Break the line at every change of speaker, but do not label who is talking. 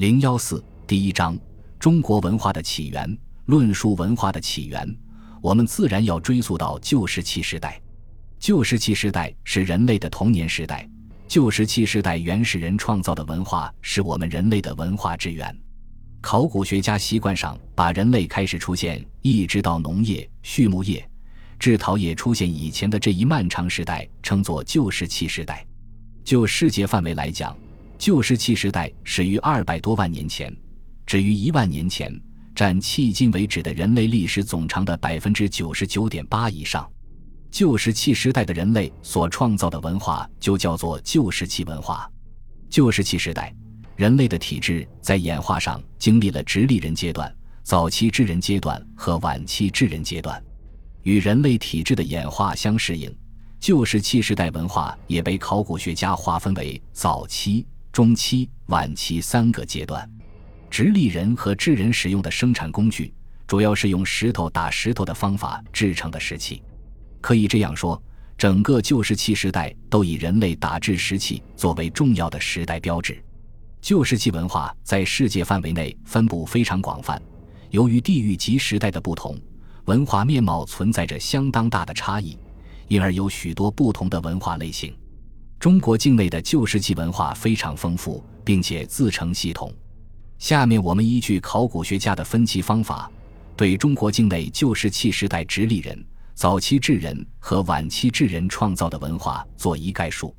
零幺四第一章：中国文化的起源。论述文化的起源，我们自然要追溯到旧石器时代。旧石器时代是人类的童年时代。旧石器时代原始人创造的文化是我们人类的文化之源。考古学家习惯上把人类开始出现，一直到农业、畜牧业、制陶业出现以前的这一漫长时代称作旧石器时代。就世界范围来讲，旧石器时代始于二百多万年前，止于一万年前，占迄今为止的人类历史总长的百分之九十九点八以上。旧石器时代的人类所创造的文化就叫做旧石器文化。旧石器时代，人类的体质在演化上经历了直立人阶段、早期智人阶段和晚期智人阶段，与人类体质的演化相适应。旧石器时代文化也被考古学家划分为早期、中期、晚期三个阶段。直立人和智人使用的生产工具，主要是用石头打石头的方法制成的石器。可以这样说，整个旧石器时代都以人类打制石器作为重要的时代标志。旧石器文化在世界范围内分布非常广泛，由于地域及时代的不同，文化面貌存在着相当大的差异。因而有许多不同的文化类型。中国境内的旧石器文化非常丰富，并且自成系统。下面我们依据考古学家的分析方法，对中国境内旧石器时代直立人、早期智人和晚期智人创造的文化做一概述。